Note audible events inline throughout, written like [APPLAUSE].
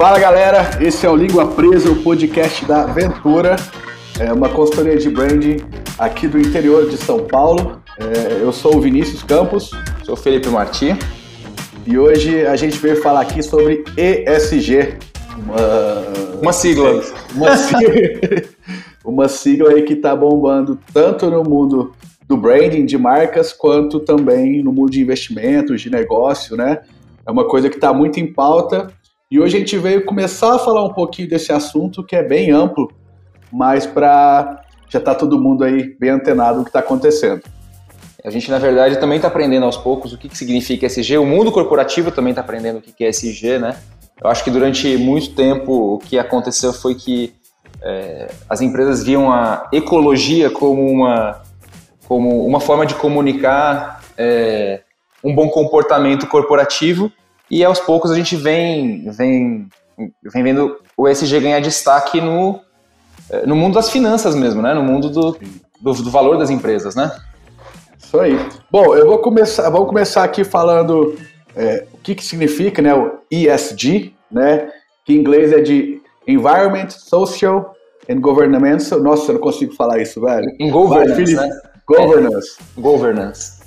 Fala galera, esse é o Língua Presa, o podcast da Ventura, é uma consultoria de branding aqui do interior de São Paulo. É, eu sou o Vinícius Campos. Sou o Felipe Marti. E hoje a gente veio falar aqui sobre ESG. Uma, uma sigla. Uma [LAUGHS] sigla, uma sigla aí que está bombando tanto no mundo do branding de marcas quanto também no mundo de investimentos, de negócio, né? É uma coisa que está muito em pauta e hoje a gente veio começar a falar um pouquinho desse assunto que é bem amplo, mas para já tá todo mundo aí bem antenado do que está acontecendo. A gente, na verdade, também está aprendendo aos poucos o que, que significa SG. O mundo corporativo também está aprendendo o que, que é SG, né? Eu acho que durante muito tempo o que aconteceu foi que é, as empresas viam a ecologia como uma, como uma forma de comunicar é, um bom comportamento corporativo e aos poucos a gente vem, vem, vem vendo o ESG ganhar destaque no, é, no mundo das finanças mesmo, né? No mundo do, do, do valor das empresas, né? Isso aí. Bom, eu vou começar, vamos começar aqui falando é, o que, que significa né, o ESG, né? Que em inglês é de Environment, Social and Governance. Nossa, eu não consigo falar isso, velho. Em governance, Vai, né? Governance. É, governance.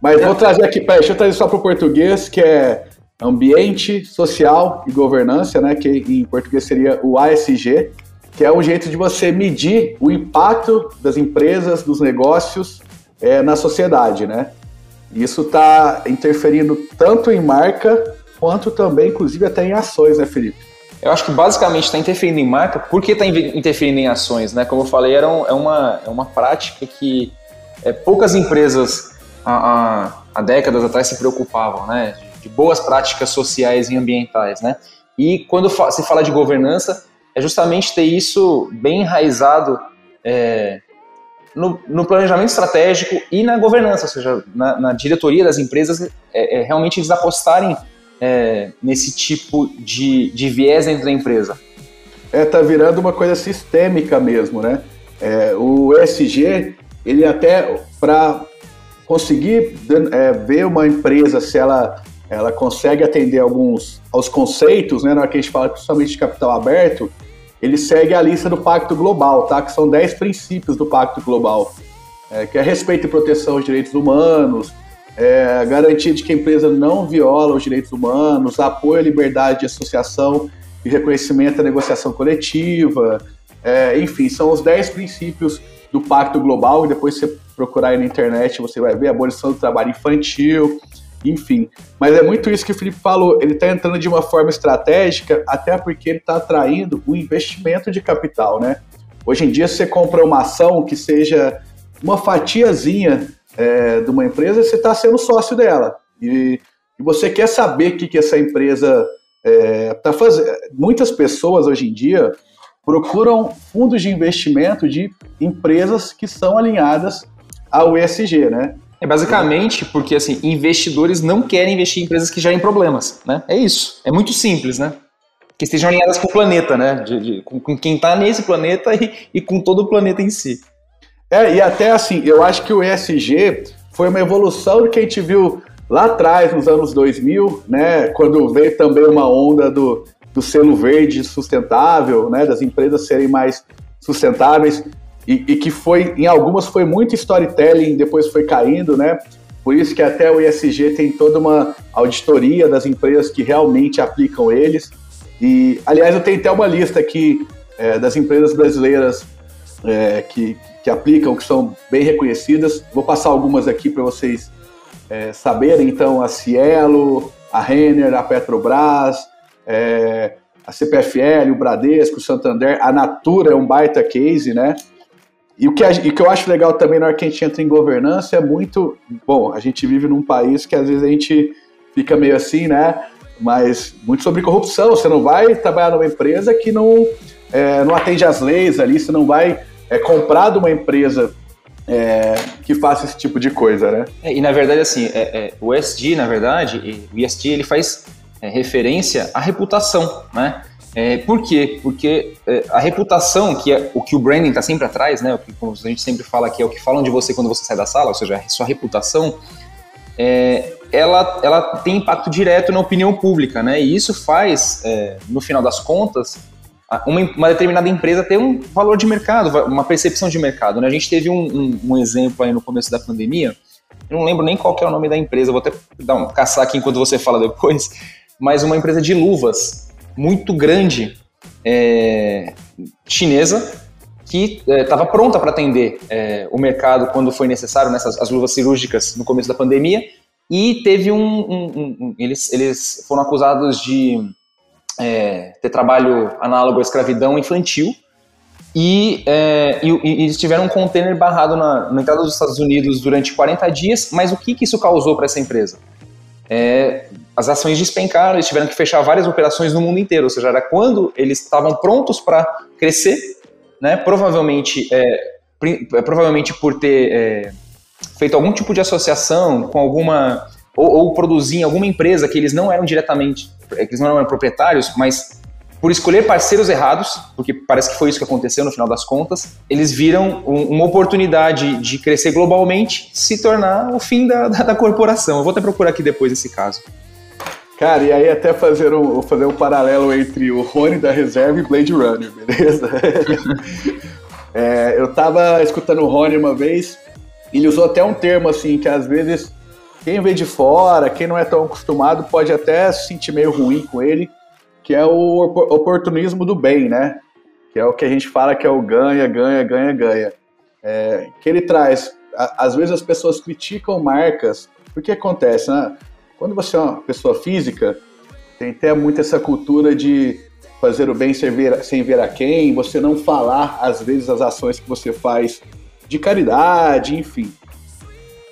Mas vou trazer aqui, peraí, deixa eu trazer só para o português, que é ambiente social e governança, né? Que em português seria o ASG, que é um jeito de você medir o impacto das empresas, dos negócios é, na sociedade, né? Isso está interferindo tanto em marca quanto também, inclusive, até em ações, né, Felipe? Eu acho que basicamente está interferindo em marca, porque está interferindo em ações, né? Como eu falei, era um, é, uma, é uma prática que é, poucas empresas há, há, décadas atrás se preocupavam, né? De, boas práticas sociais e ambientais, né? E quando se fala de governança, é justamente ter isso bem enraizado é, no, no, planejamento estratégico e na governança, ou seja, na, na diretoria das empresas, é, é, realmente eles apostarem é, nesse tipo de, de viés dentro da empresa. É, tá virando uma coisa sistêmica mesmo, né? É, o ESG, ele até para conseguir é, ver uma empresa se ela ela consegue atender alguns aos conceitos, né, na hora que a gente fala principalmente de capital aberto, ele segue a lista do Pacto Global, tá? Que são 10 princípios do Pacto Global, é, que é respeito e proteção aos direitos humanos, é, garantia de que a empresa não viola os direitos humanos, apoio à liberdade de associação e reconhecimento à negociação coletiva, é, enfim, são os 10 princípios do Pacto Global, e depois você procurar aí na internet, você vai ver abolição do trabalho infantil, enfim. Mas é muito isso que o Felipe falou, ele está entrando de uma forma estratégica, até porque ele está atraindo o investimento de capital, né? Hoje em dia, você compra uma ação que seja uma fatiazinha é, de uma empresa, você está sendo sócio dela. E, e, você quer saber o que, que essa empresa está é, fazendo. Muitas pessoas hoje em dia procuram fundos de investimento de empresas que são alinhadas ao ESG, né? É basicamente porque assim, investidores não querem investir em empresas que gerem problemas, né? É isso. É muito simples, né? Que estejam alinhadas com o planeta, né? De, de, com, com, quem está nesse planeta [LAUGHS] e, e com todo o planeta em si. É, e até assim, eu acho que o ESG foi uma evolução do que a gente viu lá atrás, nos anos 2000, né? Quando veio também uma onda do, do selo verde sustentável, né? Das empresas serem mais sustentáveis e, e, que foi, em algumas foi muito storytelling, depois foi caindo, né? Por isso que até o ISG tem toda uma auditoria das empresas que realmente aplicam eles. E, aliás, eu tenho até uma lista aqui é, das empresas brasileiras é, que, que aplicam, que são bem reconhecidas. Vou passar algumas aqui para vocês é, saberem. Então, a Cielo, a Renner, a Petrobras, é, a CPFL, o Bradesco, o Santander, a Natura é um baita case, né? E o, que a, e o que eu acho legal também na hora que a gente entra em governança é muito. Bom, a gente vive num país que às vezes a gente fica meio assim, né? Mas muito sobre corrupção. Você não vai trabalhar numa empresa que não, é, não atende às leis ali, você não vai é, comprar de uma empresa é, que faça esse tipo de coisa, né? É, e na verdade, assim, é, é o ESG, na verdade, o ESG ele faz é, referência à reputação, né? É, por quê? Porque é, a reputação, que é o que o branding está sempre atrás, né? O que como a gente sempre fala que é o que falam de você quando você sai da sala, ou seja, a sua reputação, é, ela, ela tem impacto direto na opinião pública, né? E isso faz, é, no final das contas, uma, uma, determinada empresa ter um valor de mercado, uma percepção de mercado. Né? A gente teve um, um, um, exemplo aí no começo da pandemia, eu não lembro nem qual é o nome da empresa, vou até dar um, caçar aqui enquanto você fala depois, [LAUGHS] mas uma empresa de luvas muito grande, é, chinesa, que estava é, pronta para atender é, o mercado quando foi necessário, nessas as luvas cirúrgicas no começo da pandemia, e teve um, um, um eles, eles foram acusados de é, ter trabalho análogo à escravidão infantil, e, é, e, e, eles tiveram um container barrado na, na, entrada dos Estados Unidos durante 40 dias, mas o que, que isso causou para essa empresa? É, as ações despencaram, eles tiveram que fechar várias operações no mundo inteiro, ou seja, era quando eles estavam prontos para crescer, né, provavelmente, é, é, provavelmente por ter é, feito algum tipo de associação com alguma, ou, ou produzir em alguma empresa que eles não eram diretamente é eles não eram proprietários, mas por escolher parceiros errados, porque parece que foi isso que aconteceu no final das contas, eles viram um, uma oportunidade de crescer globalmente se tornar o fim da, da, da, corporação. Eu vou até procurar aqui depois esse caso. Cara, e aí até fazer um, fazer um paralelo entre o Rony da reserva e Blade Runner, beleza? [LAUGHS] é, eu tava escutando o Rony uma vez, ele usou até um termo assim, que às vezes quem vê de fora, quem não é tão acostumado, pode até se sentir meio ruim com ele, que é o oportunismo do bem, né? Que é o que a gente fala que é o ganha, ganha, ganha, ganha. É, que ele traz. às vezes as pessoas criticam marcas, porque acontece, né? Quando você é uma pessoa física, tem até muito essa cultura de fazer o bem sem ver, sem ver a quem, você não falar, às vezes, as ações que você faz de caridade, enfim.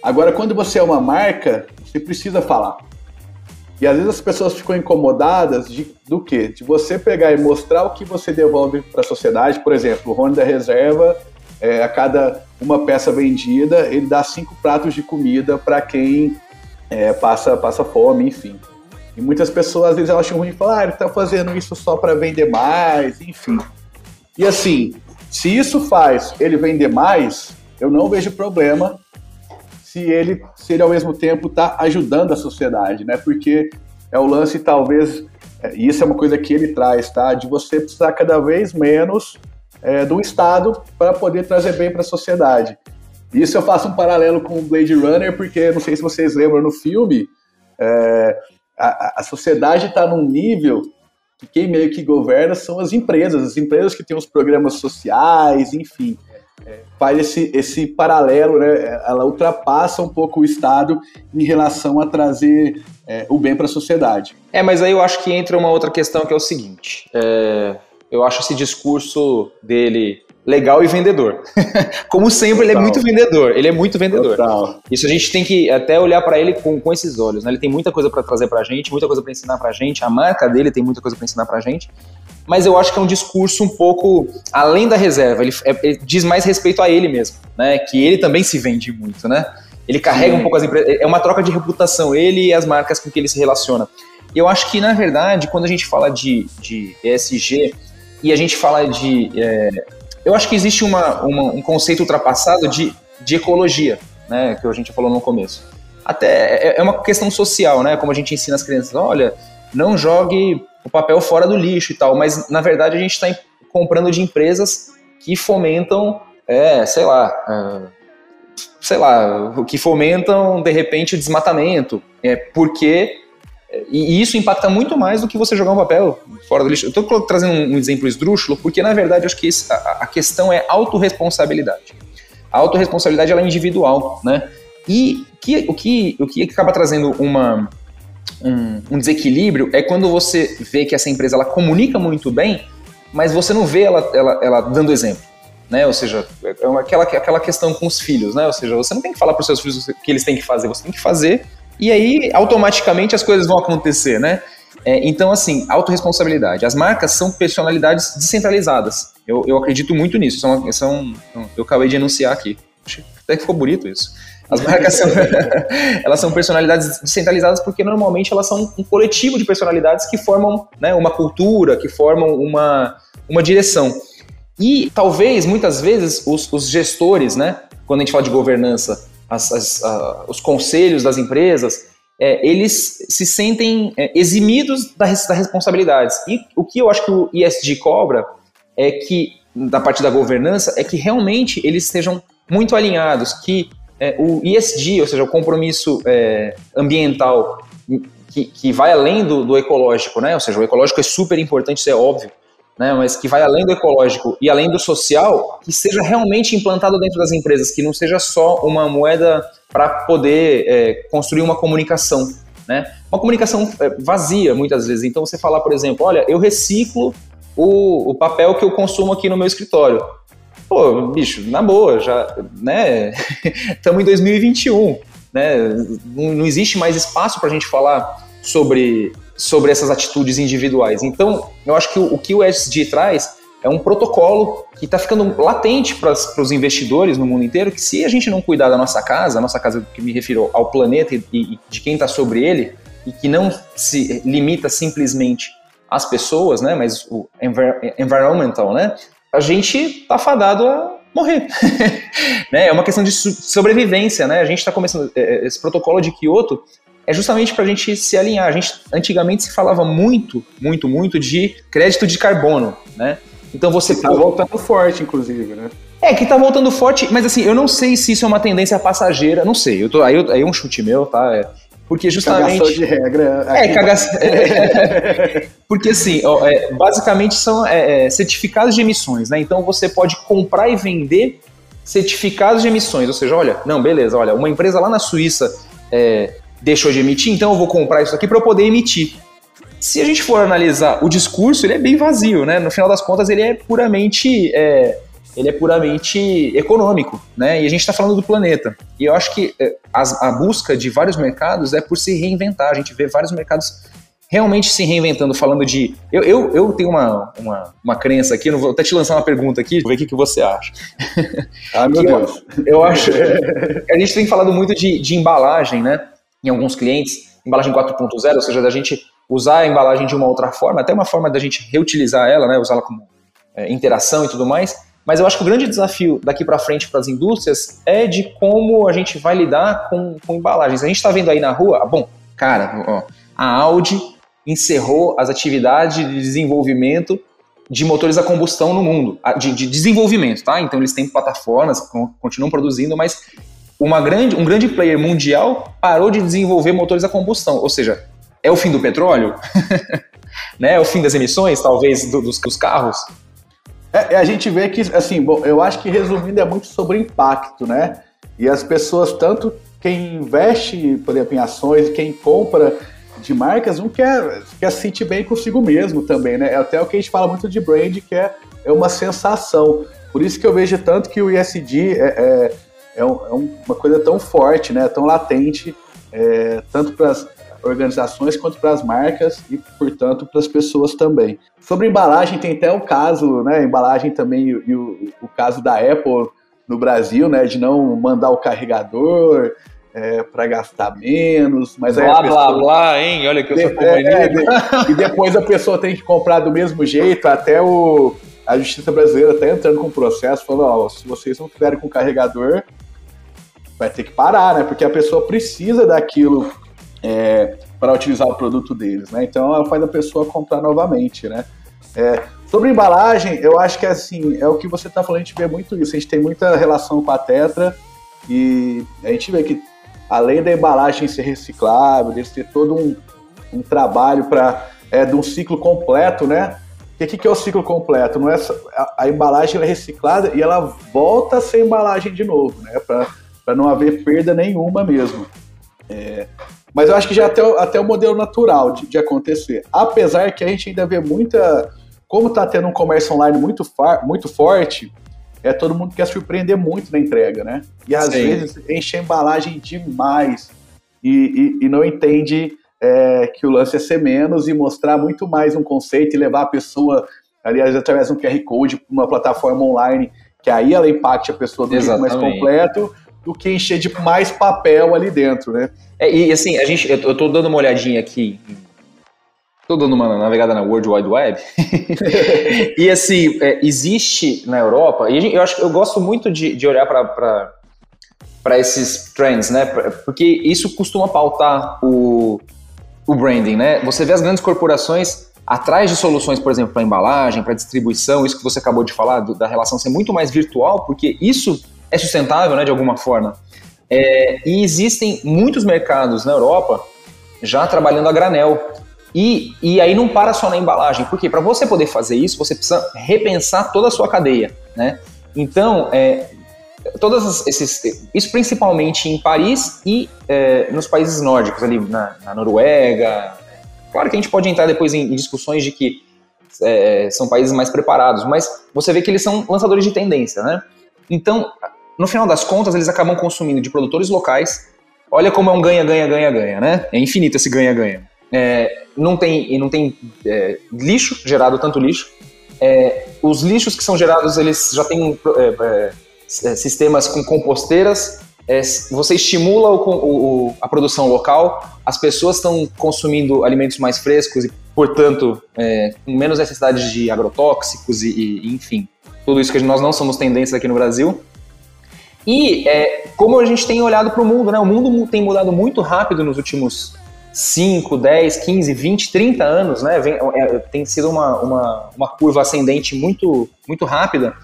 Agora, quando você é uma marca, você precisa falar. E às vezes as pessoas ficam incomodadas de, do quê? De você pegar e mostrar o que você devolve para a sociedade. Por exemplo, o Rony da Reserva, é, a cada uma peça vendida, ele dá cinco pratos de comida para quem é, passa, passa fome, enfim. E muitas pessoas às vezes acham ruim e falam, ah, ele está fazendo isso só para vender mais, enfim. E assim, se isso faz ele vender mais, eu não vejo problema se ele, se ele ao mesmo tempo está ajudando a sociedade, né? Porque é o lance, talvez, é, e isso é uma coisa que ele traz, tá? De você precisar cada vez menos é, do Estado para poder trazer bem para a sociedade. Isso eu faço um paralelo com o Blade Runner, porque não sei se vocês lembram no filme, é, a, a sociedade está num nível que quem meio que governa são as empresas, as empresas que têm os programas sociais, enfim faz esse, esse paralelo, né? ela ultrapassa um pouco o Estado em relação a trazer é, o bem para a sociedade. É, mas aí eu acho que entra uma outra questão que é o seguinte: é, eu acho esse discurso dele legal e vendedor. [LAUGHS] Como sempre, Total. ele é muito vendedor. Ele é muito vendedor. Total. Isso a gente tem que até olhar para ele com, com esses olhos. Né? Ele tem muita coisa para trazer para a gente, muita coisa para ensinar para a gente. A marca dele tem muita coisa para ensinar para a gente mas eu acho que é um discurso um pouco além da reserva. Ele, é, ele, diz mais respeito a ele mesmo, né? Que ele também se vende muito, né? Ele carrega Sim. um pouco as empresas. É uma troca de reputação, ele e as marcas com que ele se relaciona. Eu acho que, na verdade, quando a gente fala de, de ESG e a gente fala de. É, eu acho que existe uma, uma, um conceito ultrapassado de, de ecologia, né? Que a gente falou no começo. Até é, é uma questão social, né? Como a gente ensina as crianças: olha, não jogue o papel fora do lixo e tal, mas na verdade a gente está comprando de empresas que fomentam, é, sei lá, é, sei lá, que fomentam de repente o desmatamento, é, porque e isso impacta muito mais do que você jogar um papel fora do lixo. Eu estou trazendo um exemplo esdrúxulo, porque na verdade acho que a, a, questão é autorresponsabilidade. A autorresponsabilidade ela é individual, né? E que, o, que, o que acaba trazendo uma, um, um, desequilíbrio é quando você vê que essa empresa ela comunica muito bem, mas você não vê ela, ela, ela dando exemplo. Né? Ou seja, é aquela, aquela questão com os filhos, né? Ou seja, você não tem que falar para os seus filhos o que eles têm que fazer, você tem que fazer e aí automaticamente as coisas vão acontecer, né? É, então, assim, autorresponsabilidade. As marcas são personalidades descentralizadas. Eu, eu acredito muito nisso. São, são, eu acabei de enunciar aqui. Até que ficou bonito isso. As marcas são, [LAUGHS] elas são personalidades descentralizadas porque normalmente elas são um coletivo de personalidades que formam né, uma cultura, que formam uma, uma direção. E talvez, muitas vezes, os, os gestores, né, quando a gente fala de governança, as, as, os conselhos das empresas, é, eles se sentem é, eximidos das, das responsabilidades. E o que eu acho que o ISD cobra é que, da parte da governança, é que realmente eles estejam muito alinhados, que é, o ISD, ou seja, o compromisso é, ambiental, que, que vai além do, do, ecológico, né? Ou seja, o ecológico é super importante, isso é óbvio, né? Mas que vai além do ecológico e além do social, que seja realmente implantado dentro das empresas, que não seja só uma moeda para poder é, construir uma comunicação, né? Uma comunicação é, vazia, muitas vezes. Então, você falar, por exemplo, olha, eu reciclo o, o papel que eu consumo aqui no meu escritório. Pô, bicho, na boa, já, né? [LAUGHS] Estamos em 2021, né? Não, não existe mais espaço para a gente falar sobre, sobre essas atitudes individuais. Então, eu acho que o, o que o ESG traz é um protocolo que está ficando latente para os investidores no mundo inteiro, que se a gente não cuidar da nossa casa, a nossa casa que me refiro ao planeta e, e de quem está sobre ele, e que não se limita simplesmente às pessoas, né, mas o environmental, né, a gente está fadado a morrer. [LAUGHS] né? É uma questão de sobrevivência, né? A gente está começando é, é, esse protocolo de Kyoto é justamente para a gente se alinhar. A gente antigamente se falava muito, muito, muito de crédito de carbono, né? Então você está voltando forte, inclusive, né? É, que está voltando forte, mas assim, eu não sei se isso é uma tendência passageira, não sei. Eu tô, aí, aí é um chute meu, tá? Porque justamente. Cagação de regra. É, cagação. [LAUGHS] Porque assim, é, basicamente são é, é, certificados de emissões, né? Então você pode comprar e vender certificados de emissões. Ou seja, olha, não, beleza, olha, uma empresa lá na Suíça é, deixou de emitir, então eu vou comprar isso aqui para eu poder emitir. Se a gente for analisar o discurso, ele é bem vazio, né? No final das contas, ele é puramente é, ele é puramente econômico, né? E a gente está falando do planeta. E eu acho que é, a, a, busca de vários mercados é por se reinventar. A gente vê vários mercados realmente se reinventando, falando de. Eu, eu, eu tenho uma, uma, uma crença aqui, não vou até te lançar uma pergunta aqui, ver o que, que você acha. [LAUGHS] Ah, meu Deus. Eu, eu acho. [LAUGHS] a gente tem falado muito de, de embalagem, né? Em alguns clientes, embalagem 4.0, ou seja, da gente usar a embalagem de uma outra forma, até uma forma da gente reutilizar ela, né? Usá-la como é, interação e tudo mais. Mas eu acho que o grande desafio daqui para frente para as indústrias é de como a gente vai lidar com, com embalagens. A gente está vendo aí na rua, bom, cara, ó, a Audi encerrou as atividades de desenvolvimento de motores a combustão no mundo, de, de desenvolvimento, tá? Então eles têm plataformas, continuam produzindo, mas uma grande, um grande player mundial parou de desenvolver motores a combustão, ou seja, é o fim do petróleo, [LAUGHS] né? É o fim das emissões, talvez, do, dos, dos carros. É, é, a gente vê que, assim, bom, eu acho que resumindo é muito sobre impacto, né? E as pessoas, tanto quem investe, por exemplo, em ações, quem compra de marcas, não quer, quer se sentir bem consigo mesmo também, né? É até o que a gente fala muito de brand, que é, é uma sensação. Por isso que eu vejo tanto que o ISD é, é, é, um, é uma coisa tão forte, né? Tão latente, é, tanto para as organizações quanto para as marcas e, portanto, para as pessoas também. Sobre embalagem, tem até o caso, né? Embalagem também e o, o caso da Apple no Brasil, né? De não mandar o carregador. É, para gastar menos, mas blá, aí blá, blá, hein? Olha que eu sou. É, é, e depois a pessoa tem que comprar do mesmo jeito, até o, a justiça brasileira está entrando com um processo falando, ó, se vocês não tiverem com carregador, vai ter que parar, né? Porque a pessoa precisa daquilo é, para utilizar o produto deles, né? Então ela faz a pessoa comprar novamente, né? É, sobre embalagem, eu acho que assim, é o que você está falando, a gente vê muito isso, a gente tem muita relação com a Tetra e a gente vê que além da embalagem ser reciclável, de ter todo um, um trabalho para é, de um ciclo completo, né? O que, que é o ciclo completo? Não é a, a embalagem é reciclada e ela volta a ser embalagem de novo, né? Para não haver perda nenhuma mesmo. É, mas eu acho que já até, até o modelo natural de, de acontecer. Apesar que a gente ainda vê muita. Como está tendo um comércio online muito, muito forte, é todo mundo quer surpreender muito na entrega, né? E às Sim. vezes enche a embalagem demais e, e, e não entende é, que o lance é ser menos e mostrar muito mais um conceito e levar a pessoa, aliás, através de um QR Code uma plataforma online, que aí ela impacte a pessoa do jeito mais completo do que encher de mais papel ali dentro, né? É, e assim, a gente, eu, eu tô dando uma olhadinha aqui, tô dando uma navegada na World Wide Web, [LAUGHS] e assim, é, existe na Europa, e eu acho eu gosto muito de, de olhar para esses trends, né? Porque isso costuma pautar o, o branding, né? Você vê as grandes corporações atrás de soluções, por exemplo, para embalagem, para distribuição, isso que você acabou de falar, do, da relação ser muito mais virtual, porque isso é sustentável, né, de alguma forma. É, e existem muitos mercados na Europa já trabalhando a granel. E, e aí não para só na embalagem, porque para você poder fazer isso, você precisa repensar toda a sua cadeia, né? Então, é, todas esses, isso principalmente em Paris e é, nos países nórdicos, ali na, na, Noruega. Claro que a gente pode entrar depois em, em discussões de que é, são países mais preparados, mas você vê que eles são lançadores de tendência, né? Então, no final das contas, eles acabam consumindo de produtores locais. Olha como é um ganha, ganha, ganha, ganha, né? É infinito esse ganha, ganha. É, não tem, não tem é, lixo gerado, tanto lixo. É, os lixos que são gerados, eles já têm é, é, é, sistemas com composteiras. você estimula o, o, a produção local, as pessoas estão consumindo alimentos mais frescos e, portanto, com menos necessidade de agrotóxicos e, e, enfim, tudo isso que nós não somos tendências aqui no Brasil. E é, como a gente tem olhado para o mundo, né? O mundo tem mudado muito rápido nos últimos 5, 10, 15, 20, 30 anos, né? Vem, é, tem sido uma, uma, uma, curva ascendente muito, muito rápida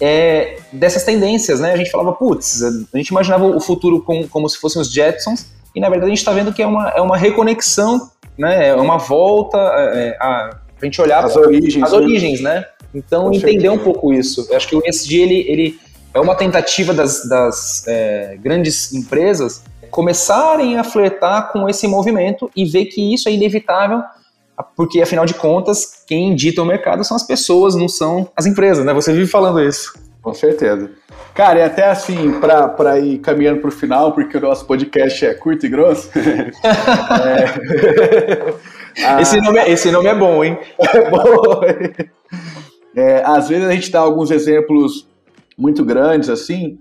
é, dessas tendências, né? A gente falava, putz, a gente imaginava o futuro com, como se fossem os Jetsons, e na verdade a gente está vendo que é uma, é uma reconexão, né? É uma volta é, é a, a gente olhar as origens, as né? origens, né? Então entender um pouco isso. Eu acho que o ESG ele, ele é uma tentativa das, das é, grandes empresas começarem a flertar com esse movimento e ver que isso é inevitável, porque afinal de contas, quem dita o mercado são as pessoas, não são as empresas, né? Você vive falando isso. Com certeza. Cara, e até assim, para ir caminhando para o final, porque o nosso podcast é curto e grosso. [LAUGHS] é... [LAUGHS] esse, nome é, esse nome é bom, hein? [LAUGHS] É bom. É, às vezes a gente dá alguns exemplos muito grandes assim,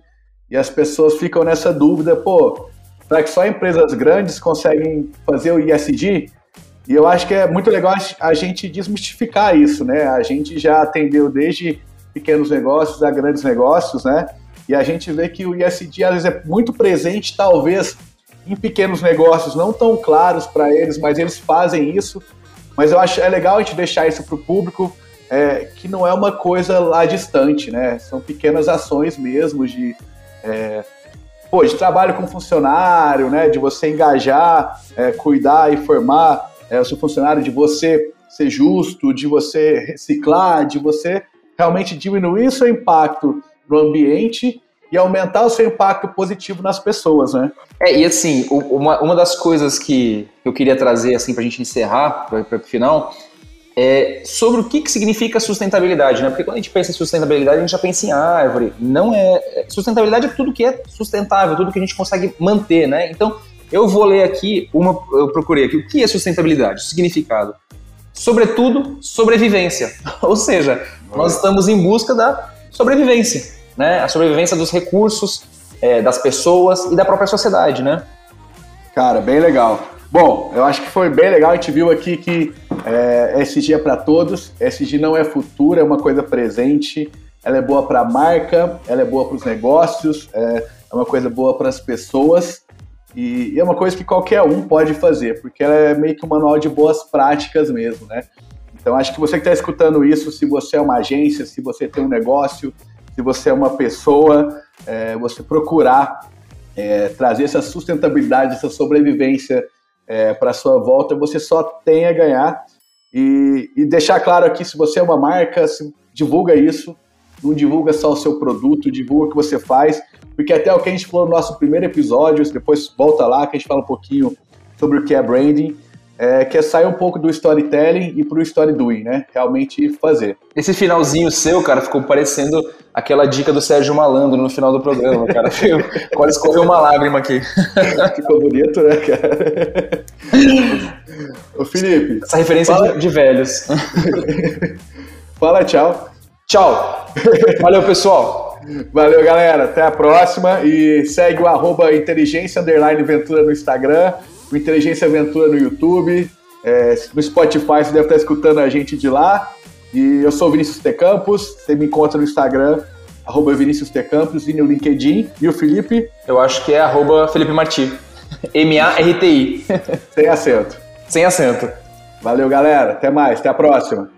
e as pessoas ficam nessa dúvida, pô, será que só empresas grandes conseguem fazer o ISD? E eu acho que é muito legal a gente desmistificar isso, né? A gente já atendeu desde pequenos negócios a grandes negócios, né? E a gente vê que o ISD às vezes é muito presente, talvez em pequenos negócios não tão claros para eles, mas eles fazem isso. Mas eu acho é legal a gente deixar isso para o público, é, que não é uma coisa lá distante, né? São pequenas ações mesmo de, é, pô, de trabalho com funcionário, né? De você engajar, é, cuidar e formar é, o seu funcionário, de você ser justo, de você reciclar, de você realmente diminuir seu impacto no ambiente e aumentar o seu impacto positivo nas pessoas, né? É, e assim, uma, uma das coisas que eu queria trazer assim para a gente encerrar, para o final, é, sobre o que, que significa sustentabilidade, né? Porque quando a gente pensa em sustentabilidade, a gente já pensa em árvore. Não é, é. Sustentabilidade é tudo que é sustentável, tudo que a gente consegue manter, né? Então, eu vou ler aqui uma. Eu procurei aqui. O que é sustentabilidade? O significado. Sobretudo, sobrevivência. [LAUGHS] Ou seja, nós estamos em busca da sobrevivência, né? A sobrevivência dos recursos, é, das pessoas e da própria sociedade, né? Cara, bem legal. Bom, eu acho que foi bem legal. A gente viu aqui que é, SG é para todos. SG não é futuro, é uma coisa presente. Ela é boa para a marca, ela é boa para os negócios, é, é, uma coisa boa para as pessoas. E, e, é uma coisa que qualquer um pode fazer, porque ela é meio que um manual de boas práticas mesmo, né? Então acho que você que está escutando isso, se você é uma agência, se você tem um negócio, se você é uma pessoa, é, você procurar é, trazer essa sustentabilidade, essa sobrevivência é, para sua volta, você só tem a ganhar. E, e, deixar claro aqui, se você é uma marca, divulga isso, não divulga só o seu produto, divulga o que você faz, porque até o que a gente falou no nosso primeiro episódio, depois volta lá que a gente fala um pouquinho sobre o que é branding, é, que é sair um pouco do storytelling e pro story doing, né? Realmente fazer. Esse finalzinho seu, cara, ficou parecendo aquela dica do Sérgio Malandro no final do programa, cara. [LAUGHS] Quase escorreu uma lágrima aqui. Ficou bonito, né, cara? [LAUGHS] Ô, Felipe. Essa referência fala... de, de velhos. [LAUGHS] fala tchau. Tchau. Valeu, pessoal. Valeu, galera. Até a próxima. E segue o arroba inteligência underline Ventura no Instagram o Inteligência Aventura no YouTube, é, no Spotify você deve estar escutando a gente de lá. E eu sou o Vinícius T. Campos, você me encontra no Instagram, arroba Vinícius T. Campos, e no LinkedIn. E o Felipe? Eu acho que é arroba Felipe Marti. M-A-R-T-I. Sem acento. Sem acento. Valeu, galera. Até mais. Até a próxima.